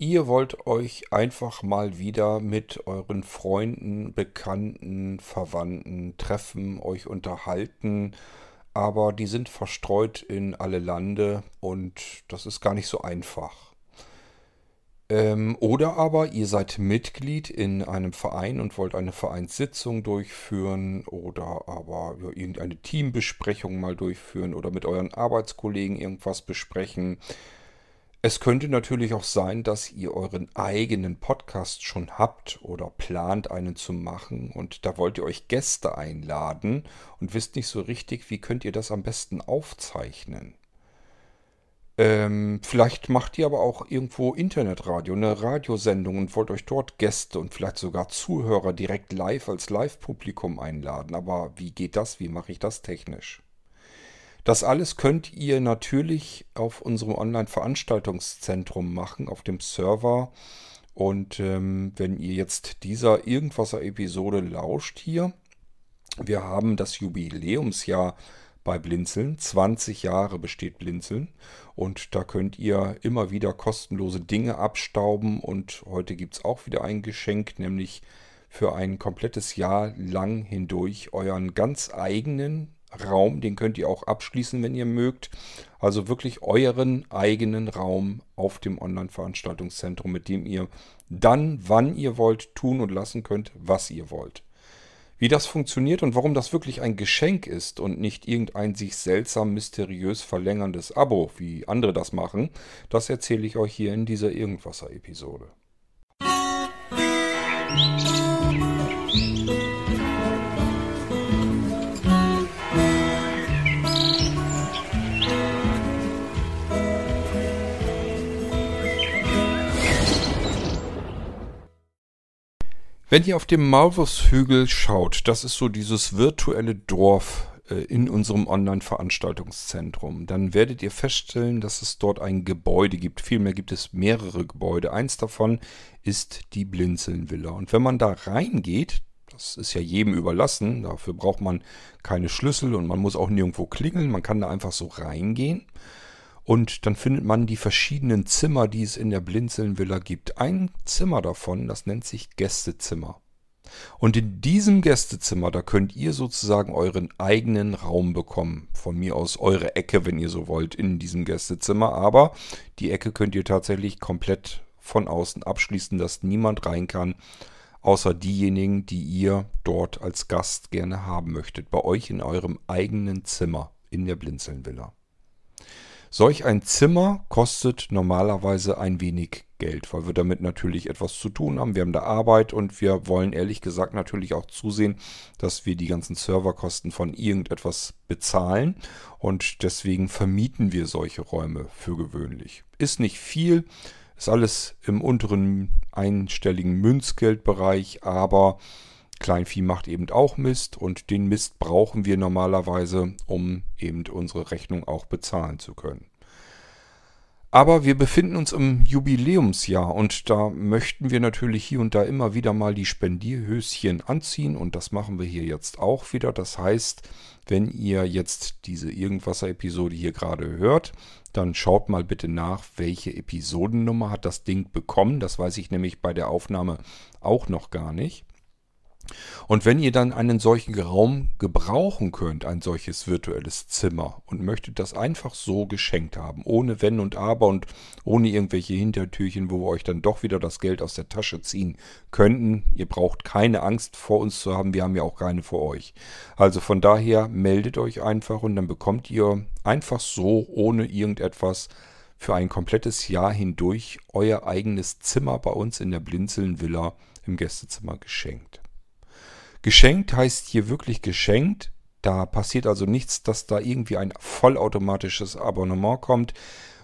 Ihr wollt euch einfach mal wieder mit euren Freunden, Bekannten, Verwandten treffen, euch unterhalten, aber die sind verstreut in alle Lande und das ist gar nicht so einfach. Ähm, oder aber ihr seid Mitglied in einem Verein und wollt eine Vereinssitzung durchführen oder aber ja, irgendeine Teambesprechung mal durchführen oder mit euren Arbeitskollegen irgendwas besprechen. Es könnte natürlich auch sein, dass ihr euren eigenen Podcast schon habt oder plant, einen zu machen und da wollt ihr euch Gäste einladen und wisst nicht so richtig, wie könnt ihr das am besten aufzeichnen. Ähm, vielleicht macht ihr aber auch irgendwo Internetradio, eine Radiosendung und wollt euch dort Gäste und vielleicht sogar Zuhörer direkt live als Live-Publikum einladen. Aber wie geht das? Wie mache ich das technisch? Das alles könnt ihr natürlich auf unserem Online-Veranstaltungszentrum machen, auf dem Server. Und ähm, wenn ihr jetzt dieser Irgendwasser-Episode lauscht hier, wir haben das Jubiläumsjahr bei Blinzeln. 20 Jahre besteht Blinzeln. Und da könnt ihr immer wieder kostenlose Dinge abstauben. Und heute gibt es auch wieder ein Geschenk, nämlich für ein komplettes Jahr lang hindurch euren ganz eigenen Raum. Den könnt ihr auch abschließen, wenn ihr mögt. Also wirklich euren eigenen Raum auf dem Online-Veranstaltungszentrum, mit dem ihr dann, wann ihr wollt, tun und lassen könnt, was ihr wollt. Wie das funktioniert und warum das wirklich ein Geschenk ist und nicht irgendein sich seltsam mysteriös verlängerndes Abo, wie andere das machen, das erzähle ich euch hier in dieser Irgendwasser-Episode. Wenn ihr auf dem Maulwurfshügel schaut, das ist so dieses virtuelle Dorf äh, in unserem Online-Veranstaltungszentrum, dann werdet ihr feststellen, dass es dort ein Gebäude gibt. Vielmehr gibt es mehrere Gebäude. Eins davon ist die Blinzeln-Villa. Und wenn man da reingeht, das ist ja jedem überlassen, dafür braucht man keine Schlüssel und man muss auch nirgendwo klingeln, man kann da einfach so reingehen. Und dann findet man die verschiedenen Zimmer, die es in der Blinzeln-Villa gibt. Ein Zimmer davon, das nennt sich Gästezimmer. Und in diesem Gästezimmer, da könnt ihr sozusagen euren eigenen Raum bekommen. Von mir aus eure Ecke, wenn ihr so wollt, in diesem Gästezimmer. Aber die Ecke könnt ihr tatsächlich komplett von außen abschließen, dass niemand rein kann, außer diejenigen, die ihr dort als Gast gerne haben möchtet. Bei euch in eurem eigenen Zimmer in der Blinzeln-Villa. Solch ein Zimmer kostet normalerweise ein wenig Geld, weil wir damit natürlich etwas zu tun haben. Wir haben da Arbeit und wir wollen ehrlich gesagt natürlich auch zusehen, dass wir die ganzen Serverkosten von irgendetwas bezahlen und deswegen vermieten wir solche Räume für gewöhnlich. Ist nicht viel, ist alles im unteren einstelligen Münzgeldbereich, aber Kleinvieh macht eben auch Mist und den Mist brauchen wir normalerweise, um eben unsere Rechnung auch bezahlen zu können. Aber wir befinden uns im Jubiläumsjahr und da möchten wir natürlich hier und da immer wieder mal die Spendierhöschen anziehen und das machen wir hier jetzt auch wieder. Das heißt, wenn ihr jetzt diese Irgendwasser-Episode hier gerade hört, dann schaut mal bitte nach, welche Episodennummer hat das Ding bekommen. Das weiß ich nämlich bei der Aufnahme auch noch gar nicht. Und wenn ihr dann einen solchen Raum gebrauchen könnt, ein solches virtuelles Zimmer, und möchtet das einfach so geschenkt haben, ohne Wenn und Aber und ohne irgendwelche Hintertürchen, wo wir euch dann doch wieder das Geld aus der Tasche ziehen könnten, ihr braucht keine Angst vor uns zu haben, wir haben ja auch keine vor euch. Also von daher meldet euch einfach und dann bekommt ihr einfach so, ohne irgendetwas, für ein komplettes Jahr hindurch euer eigenes Zimmer bei uns in der Blinzeln Villa im Gästezimmer geschenkt. Geschenkt heißt hier wirklich geschenkt. Da passiert also nichts, dass da irgendwie ein vollautomatisches Abonnement kommt,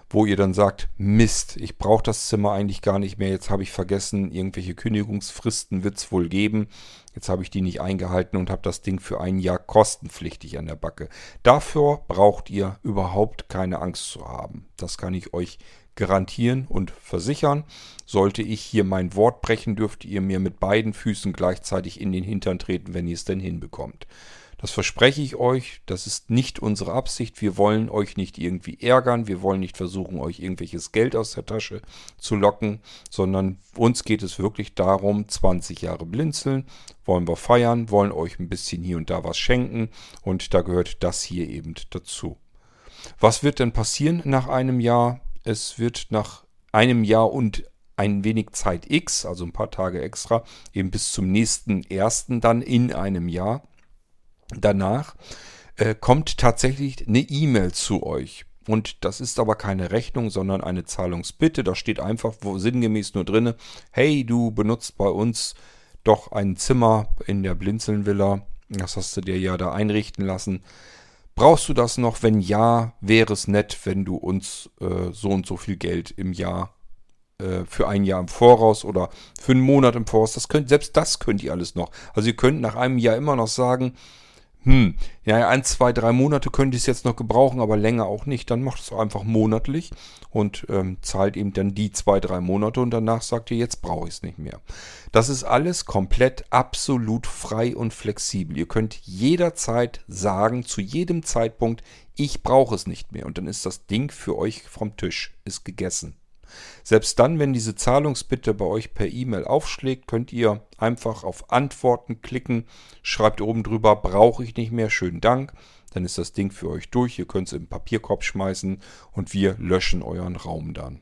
wo ihr dann sagt, Mist, ich brauche das Zimmer eigentlich gar nicht mehr, jetzt habe ich vergessen, irgendwelche Kündigungsfristen wird es wohl geben, jetzt habe ich die nicht eingehalten und habe das Ding für ein Jahr kostenpflichtig an der Backe. Dafür braucht ihr überhaupt keine Angst zu haben. Das kann ich euch garantieren und versichern. Sollte ich hier mein Wort brechen, dürft ihr mir mit beiden Füßen gleichzeitig in den Hintern treten, wenn ihr es denn hinbekommt. Das verspreche ich euch. Das ist nicht unsere Absicht. Wir wollen euch nicht irgendwie ärgern. Wir wollen nicht versuchen, euch irgendwelches Geld aus der Tasche zu locken, sondern uns geht es wirklich darum, 20 Jahre blinzeln, wollen wir feiern, wollen euch ein bisschen hier und da was schenken und da gehört das hier eben dazu. Was wird denn passieren nach einem Jahr? Es wird nach einem Jahr und ein wenig Zeit X, also ein paar Tage extra, eben bis zum nächsten ersten dann in einem Jahr. Danach äh, kommt tatsächlich eine E-Mail zu euch. Und das ist aber keine Rechnung, sondern eine Zahlungsbitte. Da steht einfach wo, sinngemäß nur drin, hey, du benutzt bei uns doch ein Zimmer in der Blinzeln-Villa. Das hast du dir ja da einrichten lassen. Brauchst du das noch? Wenn ja, wäre es nett, wenn du uns äh, so und so viel Geld im Jahr äh, für ein Jahr im Voraus oder für einen Monat im Voraus. Das könnt, selbst das könnt ihr alles noch. Also ihr könnt nach einem Jahr immer noch sagen, hm, ja, ein, zwei, drei Monate könnt ihr es jetzt noch gebrauchen, aber länger auch nicht. Dann macht es einfach monatlich und ähm, zahlt eben dann die zwei, drei Monate und danach sagt ihr, jetzt brauche ich es nicht mehr. Das ist alles komplett absolut frei und flexibel. Ihr könnt jederzeit sagen, zu jedem Zeitpunkt, ich brauche es nicht mehr. Und dann ist das Ding für euch vom Tisch, ist gegessen. Selbst dann, wenn diese Zahlungsbitte bei euch per E-Mail aufschlägt, könnt ihr einfach auf Antworten klicken, schreibt oben drüber, brauche ich nicht mehr, schönen Dank. Dann ist das Ding für euch durch, ihr könnt es im Papierkorb schmeißen und wir löschen euren Raum dann.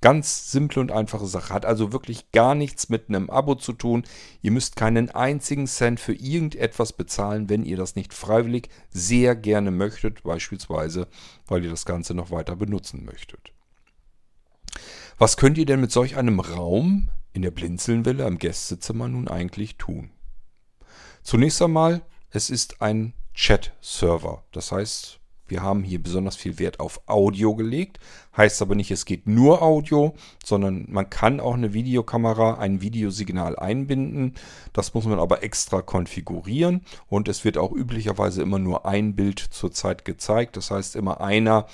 Ganz simple und einfache Sache. Hat also wirklich gar nichts mit einem Abo zu tun. Ihr müsst keinen einzigen Cent für irgendetwas bezahlen, wenn ihr das nicht freiwillig sehr gerne möchtet. Beispielsweise, weil ihr das Ganze noch weiter benutzen möchtet. Was könnt ihr denn mit solch einem Raum in der Blinzelnvilla im Gästezimmer nun eigentlich tun? Zunächst einmal, es ist ein Chat-Server. Das heißt, wir haben hier besonders viel Wert auf Audio gelegt. Heißt aber nicht, es geht nur Audio, sondern man kann auch eine Videokamera, ein Videosignal einbinden. Das muss man aber extra konfigurieren und es wird auch üblicherweise immer nur ein Bild zur Zeit gezeigt. Das heißt, immer einer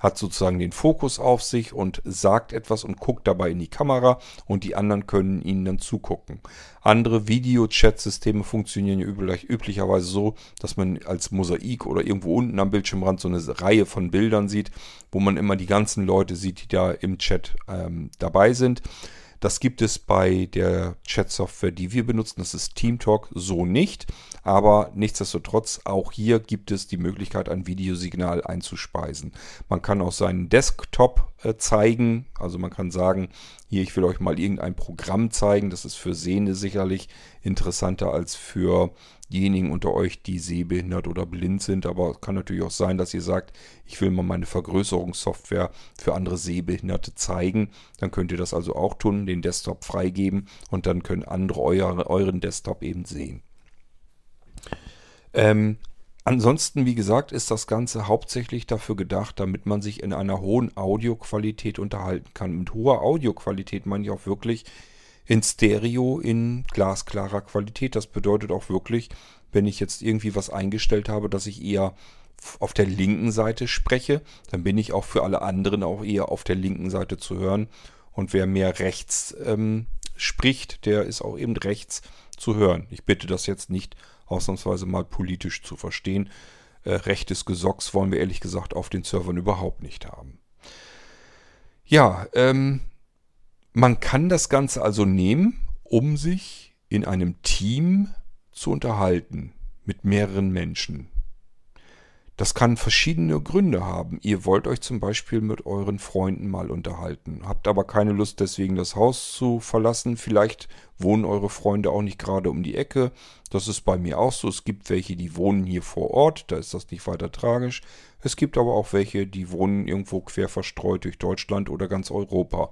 hat sozusagen den Fokus auf sich und sagt etwas und guckt dabei in die Kamera und die anderen können ihnen dann zugucken. Andere Video-Chat-Systeme funktionieren ja üblich, üblicherweise so, dass man als Mosaik oder irgendwo unten am Bildschirmrand so eine Reihe von Bildern sieht, wo man immer die ganzen Leute sieht, die da im Chat ähm, dabei sind. Das gibt es bei der Chat-Software, die wir benutzen. Das ist TeamTalk so nicht. Aber nichtsdestotrotz, auch hier gibt es die Möglichkeit, ein Videosignal einzuspeisen. Man kann auch seinen Desktop äh, zeigen. Also man kann sagen, hier, ich will euch mal irgendein Programm zeigen. Das ist für Sehende sicherlich interessanter als für diejenigen unter euch, die sehbehindert oder blind sind. Aber es kann natürlich auch sein, dass ihr sagt, ich will mal meine Vergrößerungssoftware für andere Sehbehinderte zeigen. Dann könnt ihr das also auch tun, den Desktop freigeben und dann können andere euer, euren Desktop eben sehen. Ähm, Ansonsten, wie gesagt, ist das Ganze hauptsächlich dafür gedacht, damit man sich in einer hohen Audioqualität unterhalten kann. Mit hoher Audioqualität meine ich auch wirklich in Stereo in glasklarer Qualität. Das bedeutet auch wirklich, wenn ich jetzt irgendwie was eingestellt habe, dass ich eher auf der linken Seite spreche, dann bin ich auch für alle anderen auch eher auf der linken Seite zu hören. Und wer mehr rechts ähm, spricht, der ist auch eben rechts zu hören. Ich bitte das jetzt nicht ausnahmsweise mal politisch zu verstehen. Äh, rechtes Gesocks wollen wir ehrlich gesagt auf den Servern überhaupt nicht haben. Ja, ähm, man kann das Ganze also nehmen, um sich in einem Team zu unterhalten mit mehreren Menschen. Das kann verschiedene Gründe haben. Ihr wollt euch zum Beispiel mit euren Freunden mal unterhalten, habt aber keine Lust deswegen das Haus zu verlassen. Vielleicht wohnen eure Freunde auch nicht gerade um die Ecke. Das ist bei mir auch so. Es gibt welche, die wohnen hier vor Ort, da ist das nicht weiter tragisch. Es gibt aber auch welche, die wohnen irgendwo quer verstreut durch Deutschland oder ganz Europa.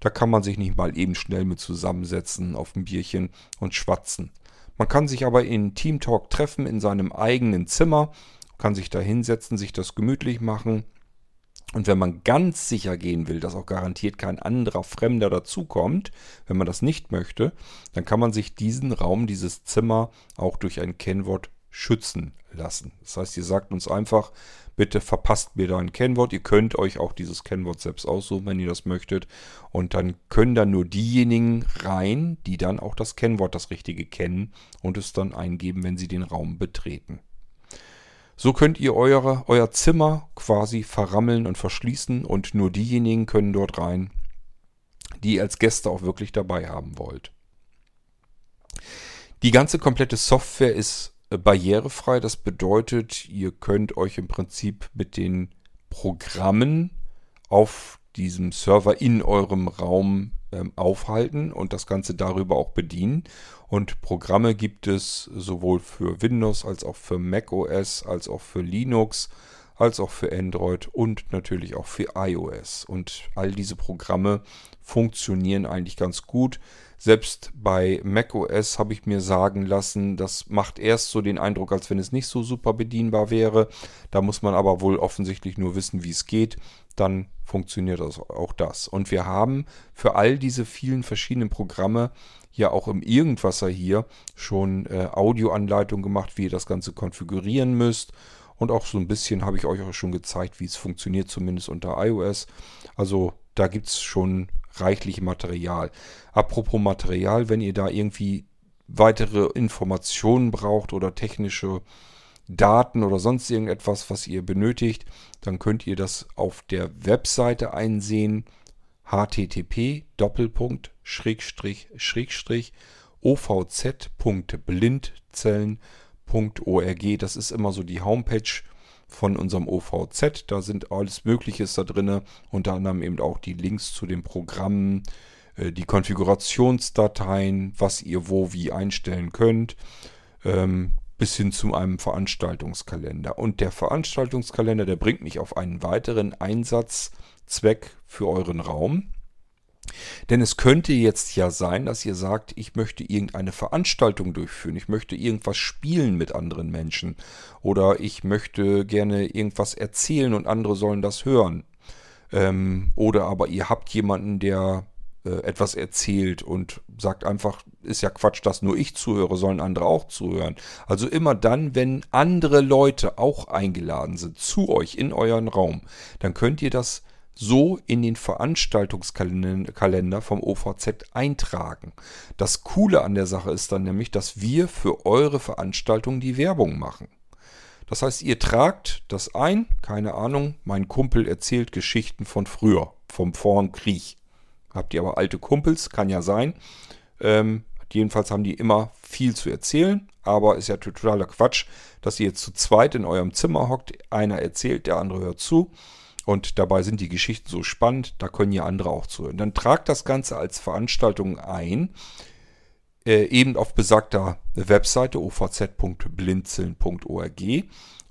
Da kann man sich nicht mal eben schnell mit zusammensetzen auf ein Bierchen und schwatzen. Man kann sich aber in Team Talk treffen in seinem eigenen Zimmer kann sich da hinsetzen, sich das gemütlich machen. Und wenn man ganz sicher gehen will, dass auch garantiert kein anderer Fremder dazukommt, wenn man das nicht möchte, dann kann man sich diesen Raum, dieses Zimmer auch durch ein Kennwort schützen lassen. Das heißt, ihr sagt uns einfach, bitte verpasst mir da ein Kennwort. Ihr könnt euch auch dieses Kennwort selbst aussuchen, wenn ihr das möchtet. Und dann können dann nur diejenigen rein, die dann auch das Kennwort, das richtige kennen und es dann eingeben, wenn sie den Raum betreten. So könnt ihr eure, euer Zimmer quasi verrammeln und verschließen und nur diejenigen können dort rein, die ihr als Gäste auch wirklich dabei haben wollt. Die ganze komplette Software ist äh, barrierefrei. Das bedeutet, ihr könnt euch im Prinzip mit den Programmen auf diesem Server in eurem Raum ähm, aufhalten und das Ganze darüber auch bedienen. Und Programme gibt es sowohl für Windows als auch für Mac OS, als auch für Linux, als auch für Android und natürlich auch für iOS. Und all diese Programme funktionieren eigentlich ganz gut. Selbst bei macOS habe ich mir sagen lassen, das macht erst so den Eindruck, als wenn es nicht so super bedienbar wäre. Da muss man aber wohl offensichtlich nur wissen, wie es geht. Dann funktioniert das, auch das. Und wir haben für all diese vielen verschiedenen Programme ja auch im Irgendwasser hier schon äh, Audioanleitungen gemacht, wie ihr das Ganze konfigurieren müsst. Und auch so ein bisschen habe ich euch auch schon gezeigt, wie es funktioniert, zumindest unter iOS. Also da gibt es schon reichlich Material. Apropos Material, wenn ihr da irgendwie weitere Informationen braucht oder technische Daten oder sonst irgendetwas, was ihr benötigt, dann könnt ihr das auf der Webseite einsehen http ovz.blindzellen.org. Das ist immer so die Homepage von unserem OVZ. Da sind alles Mögliche da drin, unter anderem eben auch die Links zu den Programmen, äh, die Konfigurationsdateien, was ihr wo wie einstellen könnt, ähm, bis hin zu einem Veranstaltungskalender. Und der Veranstaltungskalender, der bringt mich auf einen weiteren Einsatzzweck für euren Raum. Denn es könnte jetzt ja sein, dass ihr sagt, ich möchte irgendeine Veranstaltung durchführen, ich möchte irgendwas spielen mit anderen Menschen oder ich möchte gerne irgendwas erzählen und andere sollen das hören. Ähm, oder aber ihr habt jemanden, der etwas erzählt und sagt einfach, ist ja Quatsch, dass nur ich zuhöre, sollen andere auch zuhören. Also immer dann, wenn andere Leute auch eingeladen sind zu euch in euren Raum, dann könnt ihr das so in den Veranstaltungskalender vom OVZ eintragen. Das Coole an der Sache ist dann nämlich, dass wir für eure Veranstaltung die Werbung machen. Das heißt, ihr tragt das ein, keine Ahnung, mein Kumpel erzählt Geschichten von früher, vom Vorn Krieg. Habt ihr aber alte Kumpels, kann ja sein. Ähm, jedenfalls haben die immer viel zu erzählen, aber ist ja totaler Quatsch, dass ihr jetzt zu zweit in eurem Zimmer hockt, einer erzählt, der andere hört zu und dabei sind die Geschichten so spannend, da können ja andere auch zuhören. Dann tragt das Ganze als Veranstaltung ein, äh, eben auf besagter Webseite ovz.blinzeln.org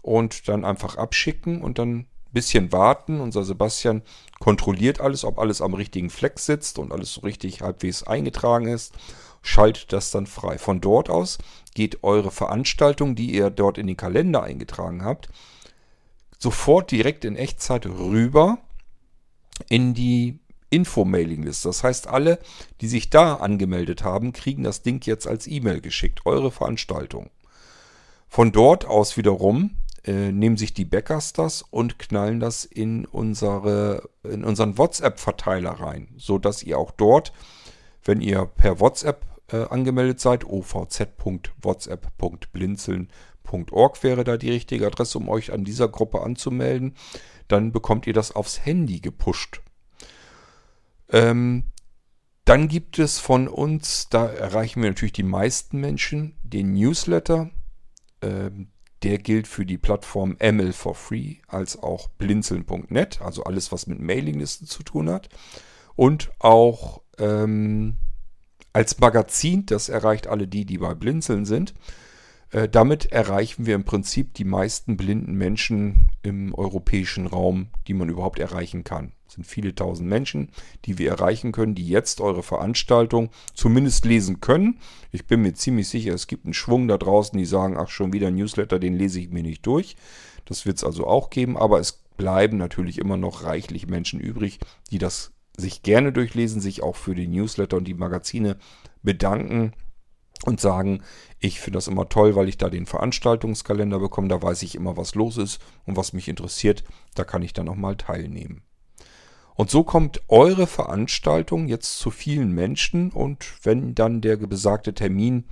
und dann einfach abschicken und dann bisschen warten. Unser Sebastian kontrolliert alles, ob alles am richtigen Fleck sitzt und alles so richtig halbwegs eingetragen ist. Schaltet das dann frei. Von dort aus geht eure Veranstaltung, die ihr dort in den Kalender eingetragen habt, sofort direkt in Echtzeit rüber in die Info-Mailing-Liste. Das heißt, alle, die sich da angemeldet haben, kriegen das Ding jetzt als E-Mail geschickt, eure Veranstaltung. Von dort aus wiederum äh, nehmen sich die Backers das und knallen das in, unsere, in unseren WhatsApp-Verteiler rein, sodass ihr auch dort, wenn ihr per WhatsApp äh, angemeldet seid, ovz.whatsapp.blinzeln Org wäre da die richtige Adresse, um euch an dieser Gruppe anzumelden. Dann bekommt ihr das aufs Handy gepusht. Ähm, dann gibt es von uns, da erreichen wir natürlich die meisten Menschen, den Newsletter. Ähm, der gilt für die Plattform ML for Free als auch blinzeln.net, also alles, was mit Mailinglisten zu tun hat. Und auch ähm, als Magazin, das erreicht alle die, die bei Blinzeln sind. Äh, damit erreichen wir im Prinzip die meisten blinden Menschen im europäischen Raum, die man überhaupt erreichen kann. Es sind viele tausend Menschen, die wir erreichen können, die jetzt eure Veranstaltung zumindest lesen können. Ich bin mir ziemlich sicher, es gibt einen Schwung da draußen, die sagen, ach schon wieder ein Newsletter, den lese ich mir nicht durch. Das wird es also auch geben, aber es bleiben natürlich immer noch reichlich Menschen übrig, die das sich gerne durchlesen, sich auch für die Newsletter und die Magazine bedanken und sagen, ich finde das immer toll, weil ich da den Veranstaltungskalender bekomme, da weiß ich immer, was los ist und was mich interessiert, da kann ich dann auch mal teilnehmen. Und so kommt eure Veranstaltung jetzt zu vielen Menschen und wenn dann der besagte Termin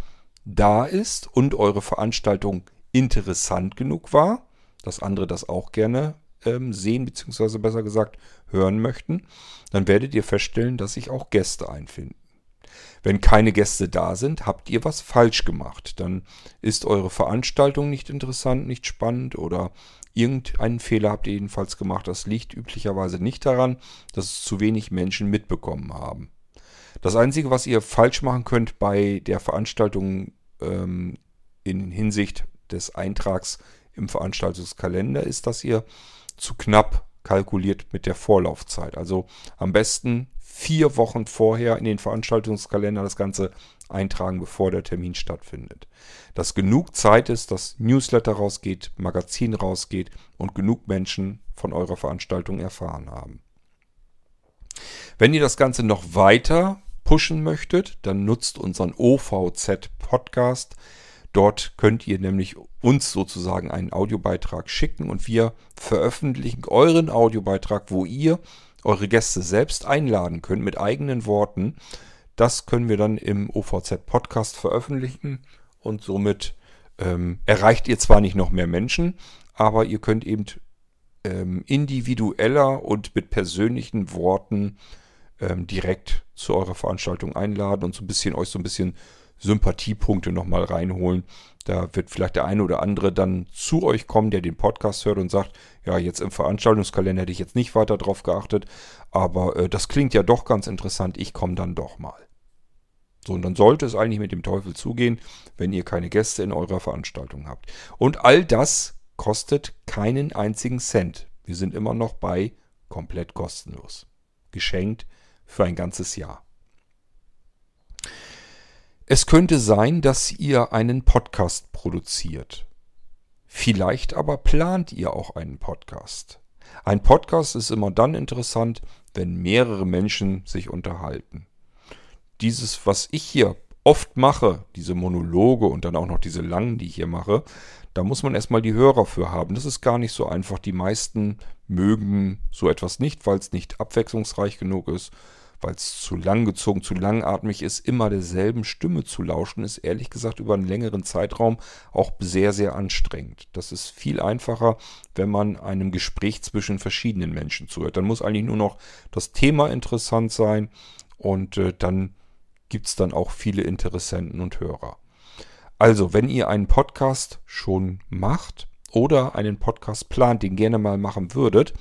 da ist und eure Veranstaltung interessant genug war, dass andere das auch gerne ähm, sehen, beziehungsweise besser gesagt hören möchten, dann werdet ihr feststellen, dass sich auch Gäste einfinden. Wenn keine Gäste da sind, habt ihr was falsch gemacht. Dann ist eure Veranstaltung nicht interessant, nicht spannend oder irgendeinen Fehler habt ihr jedenfalls gemacht. Das liegt üblicherweise nicht daran, dass es zu wenig Menschen mitbekommen haben. Das Einzige, was ihr falsch machen könnt bei der Veranstaltung ähm, in Hinsicht des Eintrags im Veranstaltungskalender, ist, dass ihr zu knapp kalkuliert mit der Vorlaufzeit. Also am besten vier Wochen vorher in den Veranstaltungskalender das Ganze eintragen, bevor der Termin stattfindet. Dass genug Zeit ist, dass Newsletter rausgeht, Magazin rausgeht und genug Menschen von eurer Veranstaltung erfahren haben. Wenn ihr das Ganze noch weiter pushen möchtet, dann nutzt unseren OVZ Podcast. Dort könnt ihr nämlich uns sozusagen einen Audiobeitrag schicken und wir veröffentlichen euren Audiobeitrag, wo ihr eure Gäste selbst einladen könnt mit eigenen Worten. Das können wir dann im OVZ Podcast veröffentlichen und somit ähm, erreicht ihr zwar nicht noch mehr Menschen, aber ihr könnt eben ähm, individueller und mit persönlichen Worten ähm, direkt zu eurer Veranstaltung einladen und so ein bisschen euch so ein bisschen Sympathiepunkte nochmal reinholen. Da wird vielleicht der eine oder andere dann zu euch kommen, der den Podcast hört und sagt, ja, jetzt im Veranstaltungskalender hätte ich jetzt nicht weiter drauf geachtet, aber äh, das klingt ja doch ganz interessant, ich komme dann doch mal. So, und dann sollte es eigentlich mit dem Teufel zugehen, wenn ihr keine Gäste in eurer Veranstaltung habt. Und all das kostet keinen einzigen Cent. Wir sind immer noch bei komplett kostenlos. Geschenkt für ein ganzes Jahr. Es könnte sein, dass ihr einen Podcast produziert. Vielleicht aber plant ihr auch einen Podcast. Ein Podcast ist immer dann interessant, wenn mehrere Menschen sich unterhalten. Dieses, was ich hier oft mache, diese Monologe und dann auch noch diese langen, die ich hier mache, da muss man erstmal die Hörer für haben. Das ist gar nicht so einfach. Die meisten mögen so etwas nicht, weil es nicht abwechslungsreich genug ist weil es zu lang gezogen, zu langatmig ist, immer derselben Stimme zu lauschen, ist ehrlich gesagt über einen längeren Zeitraum auch sehr, sehr anstrengend. Das ist viel einfacher, wenn man einem Gespräch zwischen verschiedenen Menschen zuhört. Dann muss eigentlich nur noch das Thema interessant sein und äh, dann gibt es dann auch viele Interessenten und Hörer. Also, wenn ihr einen Podcast schon macht oder einen Podcast plant, den gerne mal machen würdet,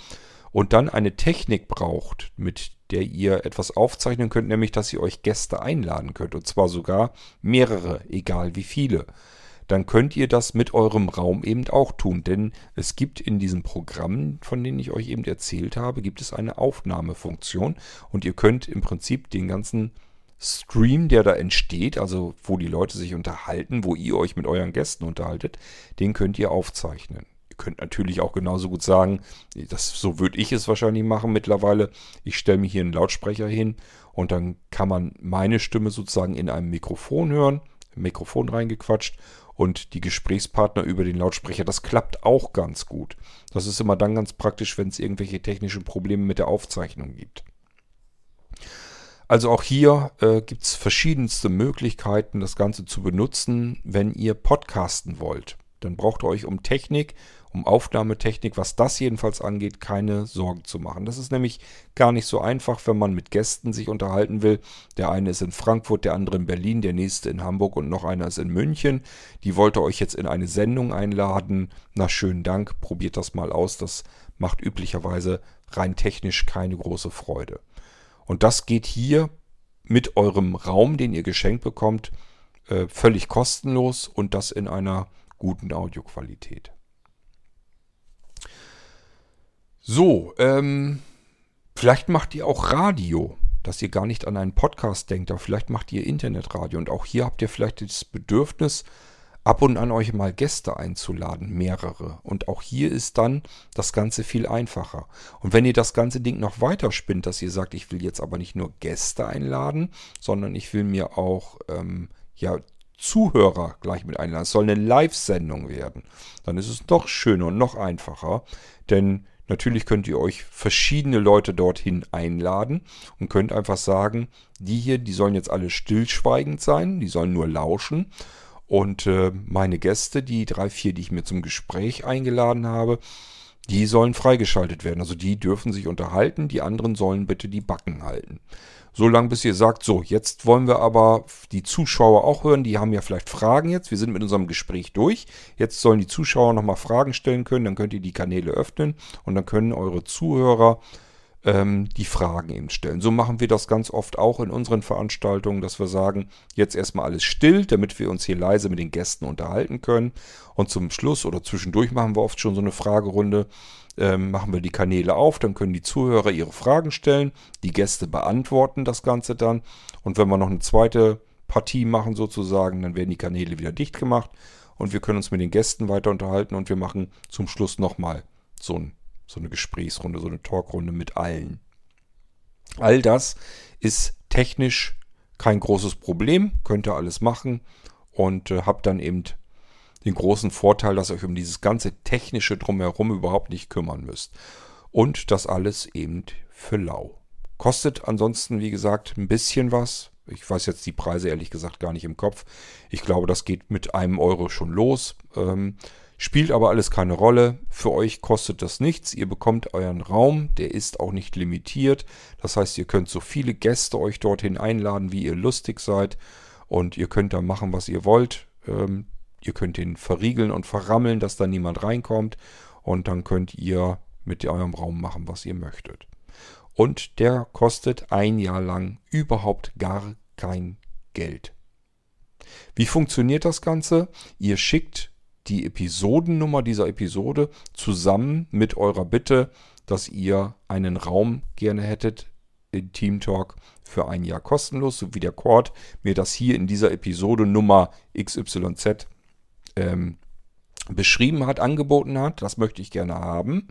und dann eine Technik braucht, mit der ihr etwas aufzeichnen könnt, nämlich dass ihr euch Gäste einladen könnt, und zwar sogar mehrere, egal wie viele, dann könnt ihr das mit eurem Raum eben auch tun, denn es gibt in diesen Programmen, von denen ich euch eben erzählt habe, gibt es eine Aufnahmefunktion und ihr könnt im Prinzip den ganzen Stream, der da entsteht, also wo die Leute sich unterhalten, wo ihr euch mit euren Gästen unterhaltet, den könnt ihr aufzeichnen könnt natürlich auch genauso gut sagen, das, so würde ich es wahrscheinlich machen mittlerweile. Ich stelle mir hier einen Lautsprecher hin und dann kann man meine Stimme sozusagen in einem Mikrofon hören, Mikrofon reingequatscht und die Gesprächspartner über den Lautsprecher. Das klappt auch ganz gut. Das ist immer dann ganz praktisch, wenn es irgendwelche technischen Probleme mit der Aufzeichnung gibt. Also auch hier äh, gibt es verschiedenste Möglichkeiten, das Ganze zu benutzen, wenn ihr podcasten wollt. Dann braucht ihr euch um Technik um Aufnahmetechnik, was das jedenfalls angeht, keine Sorgen zu machen. Das ist nämlich gar nicht so einfach, wenn man mit Gästen sich unterhalten will. Der eine ist in Frankfurt, der andere in Berlin, der nächste in Hamburg und noch einer ist in München. Die wollte euch jetzt in eine Sendung einladen. Na, schönen Dank, probiert das mal aus. Das macht üblicherweise rein technisch keine große Freude. Und das geht hier mit eurem Raum, den ihr geschenkt bekommt, äh, völlig kostenlos und das in einer guten Audioqualität. So, ähm, vielleicht macht ihr auch Radio, dass ihr gar nicht an einen Podcast denkt, aber vielleicht macht ihr Internetradio und auch hier habt ihr vielleicht das Bedürfnis, ab und an euch mal Gäste einzuladen, mehrere. Und auch hier ist dann das Ganze viel einfacher. Und wenn ihr das ganze Ding noch weiter spinnt, dass ihr sagt, ich will jetzt aber nicht nur Gäste einladen, sondern ich will mir auch ähm, ja Zuhörer gleich mit einladen. Es soll eine Live-Sendung werden. Dann ist es noch schöner und noch einfacher, denn natürlich könnt ihr euch verschiedene Leute dorthin einladen und könnt einfach sagen, die hier, die sollen jetzt alle stillschweigend sein, die sollen nur lauschen. Und äh, meine Gäste, die drei, vier, die ich mir zum Gespräch eingeladen habe, die sollen freigeschaltet werden. Also die dürfen sich unterhalten, die anderen sollen bitte die Backen halten. So lange, bis ihr sagt, so, jetzt wollen wir aber die Zuschauer auch hören, die haben ja vielleicht Fragen jetzt. Wir sind mit unserem Gespräch durch. Jetzt sollen die Zuschauer nochmal Fragen stellen können, dann könnt ihr die Kanäle öffnen und dann können eure Zuhörer ähm, die Fragen eben stellen. So machen wir das ganz oft auch in unseren Veranstaltungen, dass wir sagen, jetzt erstmal alles still, damit wir uns hier leise mit den Gästen unterhalten können. Und zum Schluss oder zwischendurch machen wir oft schon so eine Fragerunde. Ähm, machen wir die Kanäle auf, dann können die Zuhörer ihre Fragen stellen, die Gäste beantworten das Ganze dann. Und wenn wir noch eine zweite Partie machen sozusagen, dann werden die Kanäle wieder dicht gemacht und wir können uns mit den Gästen weiter unterhalten und wir machen zum Schluss nochmal so ein so eine Gesprächsrunde, so eine Talkrunde mit allen. All das ist technisch kein großes Problem, könnt ihr alles machen und äh, habt dann eben den großen Vorteil, dass ihr euch um dieses ganze technische drumherum überhaupt nicht kümmern müsst. Und das alles eben für lau. Kostet ansonsten, wie gesagt, ein bisschen was. Ich weiß jetzt die Preise ehrlich gesagt gar nicht im Kopf. Ich glaube, das geht mit einem Euro schon los. Ähm, Spielt aber alles keine Rolle. Für euch kostet das nichts. Ihr bekommt euren Raum. Der ist auch nicht limitiert. Das heißt, ihr könnt so viele Gäste euch dorthin einladen, wie ihr lustig seid. Und ihr könnt da machen, was ihr wollt. Ähm, ihr könnt ihn verriegeln und verrammeln, dass da niemand reinkommt. Und dann könnt ihr mit eurem Raum machen, was ihr möchtet. Und der kostet ein Jahr lang überhaupt gar kein Geld. Wie funktioniert das Ganze? Ihr schickt die Episodennummer dieser Episode zusammen mit eurer Bitte, dass ihr einen Raum gerne hättet in Team Talk für ein Jahr kostenlos, so wie der Cord mir das hier in dieser Episode Nummer XYZ ähm, beschrieben hat, angeboten hat. Das möchte ich gerne haben.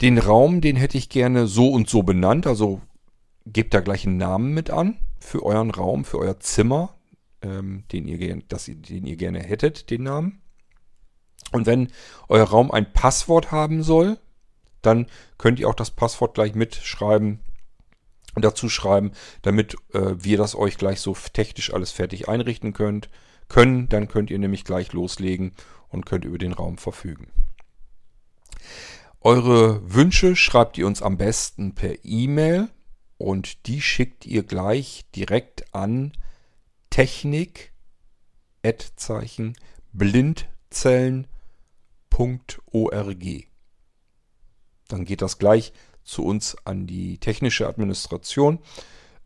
Den Raum, den hätte ich gerne so und so benannt, also gebt da gleich einen Namen mit an für euren Raum, für euer Zimmer ähm, den, ihr, das, den ihr gerne hättet, den Namen. Und wenn euer Raum ein Passwort haben soll, dann könnt ihr auch das Passwort gleich mitschreiben und dazu schreiben, damit äh, wir das euch gleich so technisch alles fertig einrichten könnt, können. Dann könnt ihr nämlich gleich loslegen und könnt über den Raum verfügen. Eure Wünsche schreibt ihr uns am besten per E-Mail und die schickt ihr gleich direkt an Technik, Ad-Zeichen, blindzellen.org. Dann geht das gleich zu uns an die technische Administration.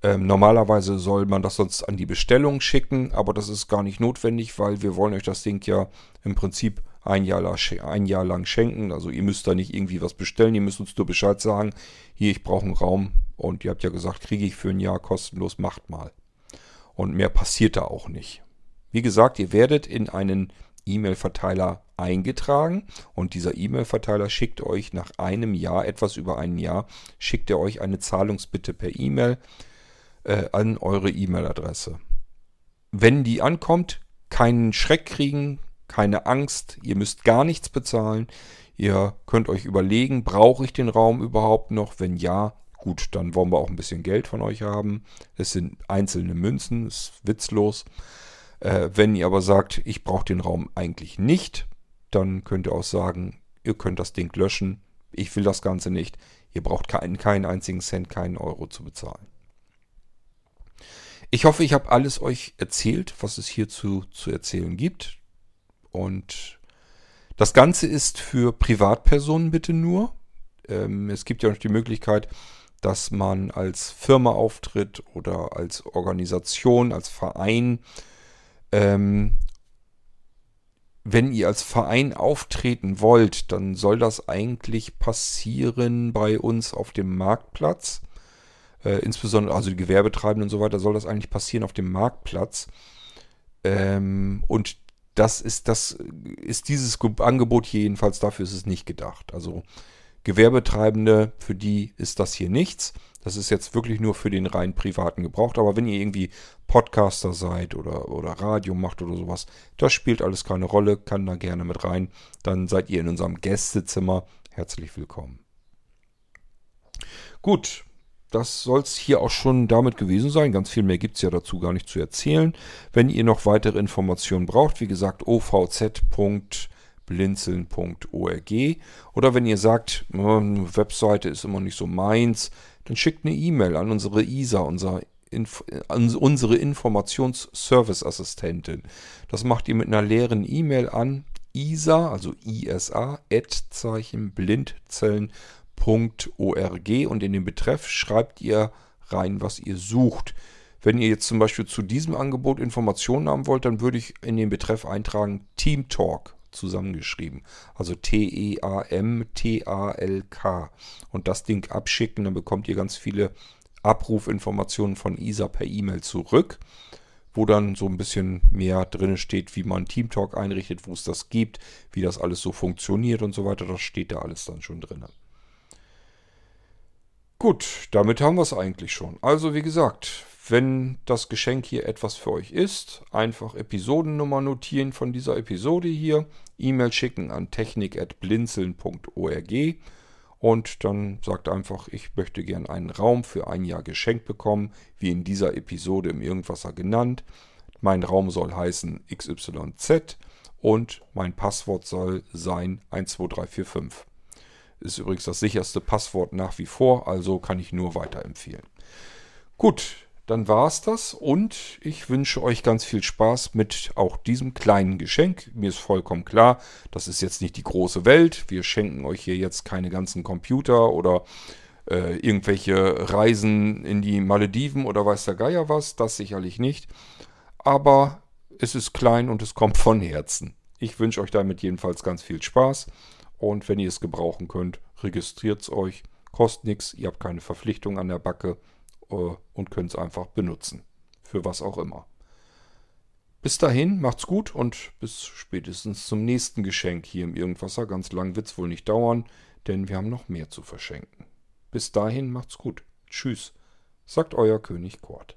Ähm, normalerweise soll man das sonst an die Bestellung schicken, aber das ist gar nicht notwendig, weil wir wollen euch das Ding ja im Prinzip ein Jahr, lang, ein Jahr lang schenken. Also ihr müsst da nicht irgendwie was bestellen, ihr müsst uns nur Bescheid sagen, hier, ich brauche einen Raum und ihr habt ja gesagt, kriege ich für ein Jahr kostenlos, macht mal. Und mehr passiert da auch nicht. Wie gesagt, ihr werdet in einen E-Mail-Verteiler eingetragen und dieser E-Mail-Verteiler schickt euch nach einem Jahr, etwas über ein Jahr, schickt er euch eine Zahlungsbitte per E-Mail äh, an eure E-Mail-Adresse. Wenn die ankommt, keinen Schreck kriegen, keine Angst, ihr müsst gar nichts bezahlen. Ihr könnt euch überlegen, brauche ich den Raum überhaupt noch? Wenn ja, Gut, dann wollen wir auch ein bisschen Geld von euch haben. Es sind einzelne Münzen, ist witzlos. Äh, wenn ihr aber sagt, ich brauche den Raum eigentlich nicht, dann könnt ihr auch sagen, ihr könnt das Ding löschen. Ich will das Ganze nicht. Ihr braucht keinen, keinen einzigen Cent, keinen Euro zu bezahlen. Ich hoffe, ich habe alles euch erzählt, was es hierzu zu erzählen gibt. Und das Ganze ist für Privatpersonen bitte nur. Ähm, es gibt ja noch die Möglichkeit, dass man als Firma auftritt oder als Organisation, als Verein. Ähm, wenn ihr als Verein auftreten wollt, dann soll das eigentlich passieren bei uns auf dem Marktplatz. Äh, insbesondere, also die Gewerbetreibenden und so weiter, soll das eigentlich passieren auf dem Marktplatz. Ähm, und das ist, das ist dieses Angebot jedenfalls, dafür ist es nicht gedacht. Also Gewerbetreibende, für die ist das hier nichts. Das ist jetzt wirklich nur für den rein privaten Gebrauch. Aber wenn ihr irgendwie Podcaster seid oder, oder Radio macht oder sowas, das spielt alles keine Rolle, kann da gerne mit rein. Dann seid ihr in unserem Gästezimmer herzlich willkommen. Gut, das soll es hier auch schon damit gewesen sein. Ganz viel mehr gibt es ja dazu gar nicht zu erzählen. Wenn ihr noch weitere Informationen braucht, wie gesagt, ovz.blinzeln.org oder wenn ihr sagt, Webseite ist immer nicht so meins, dann schickt eine E-Mail an unsere ISA, unser Inf an unsere Informationsservice-Assistentin. Das macht ihr mit einer leeren E-Mail an isa, also isa, Zeichen blindzellen.org und in den Betreff schreibt ihr rein, was ihr sucht. Wenn ihr jetzt zum Beispiel zu diesem Angebot Informationen haben wollt, dann würde ich in den Betreff eintragen Team Talk zusammengeschrieben. Also T-E-A-M-T-A-L-K. Und das Ding abschicken, dann bekommt ihr ganz viele Abrufinformationen von ISA per E-Mail zurück, wo dann so ein bisschen mehr drin steht, wie man Teamtalk einrichtet, wo es das gibt, wie das alles so funktioniert und so weiter. Das steht da alles dann schon drin. Gut, damit haben wir es eigentlich schon. Also wie gesagt, wenn das Geschenk hier etwas für euch ist, einfach Episodennummer notieren von dieser Episode hier, E-Mail schicken an technik.blinzeln.org und dann sagt einfach, ich möchte gern einen Raum für ein Jahr geschenkt bekommen, wie in dieser Episode im Irgendwasser genannt. Mein Raum soll heißen XYZ und mein Passwort soll sein 12345. Ist übrigens das sicherste Passwort nach wie vor, also kann ich nur weiterempfehlen. Gut, dann war es das und ich wünsche euch ganz viel Spaß mit auch diesem kleinen Geschenk. Mir ist vollkommen klar, das ist jetzt nicht die große Welt. Wir schenken euch hier jetzt keine ganzen Computer oder äh, irgendwelche Reisen in die Malediven oder weiß der Geier was. Das sicherlich nicht. Aber es ist klein und es kommt von Herzen. Ich wünsche euch damit jedenfalls ganz viel Spaß. Und wenn ihr es gebrauchen könnt, registriert es euch. Kostet nichts, ihr habt keine Verpflichtung an der Backe. Äh, und könnt es einfach benutzen. Für was auch immer. Bis dahin, macht's gut und bis spätestens zum nächsten Geschenk hier im Irgendwasser. Ganz lang wird's wohl nicht dauern, denn wir haben noch mehr zu verschenken. Bis dahin, macht's gut. Tschüss, sagt euer König Kort.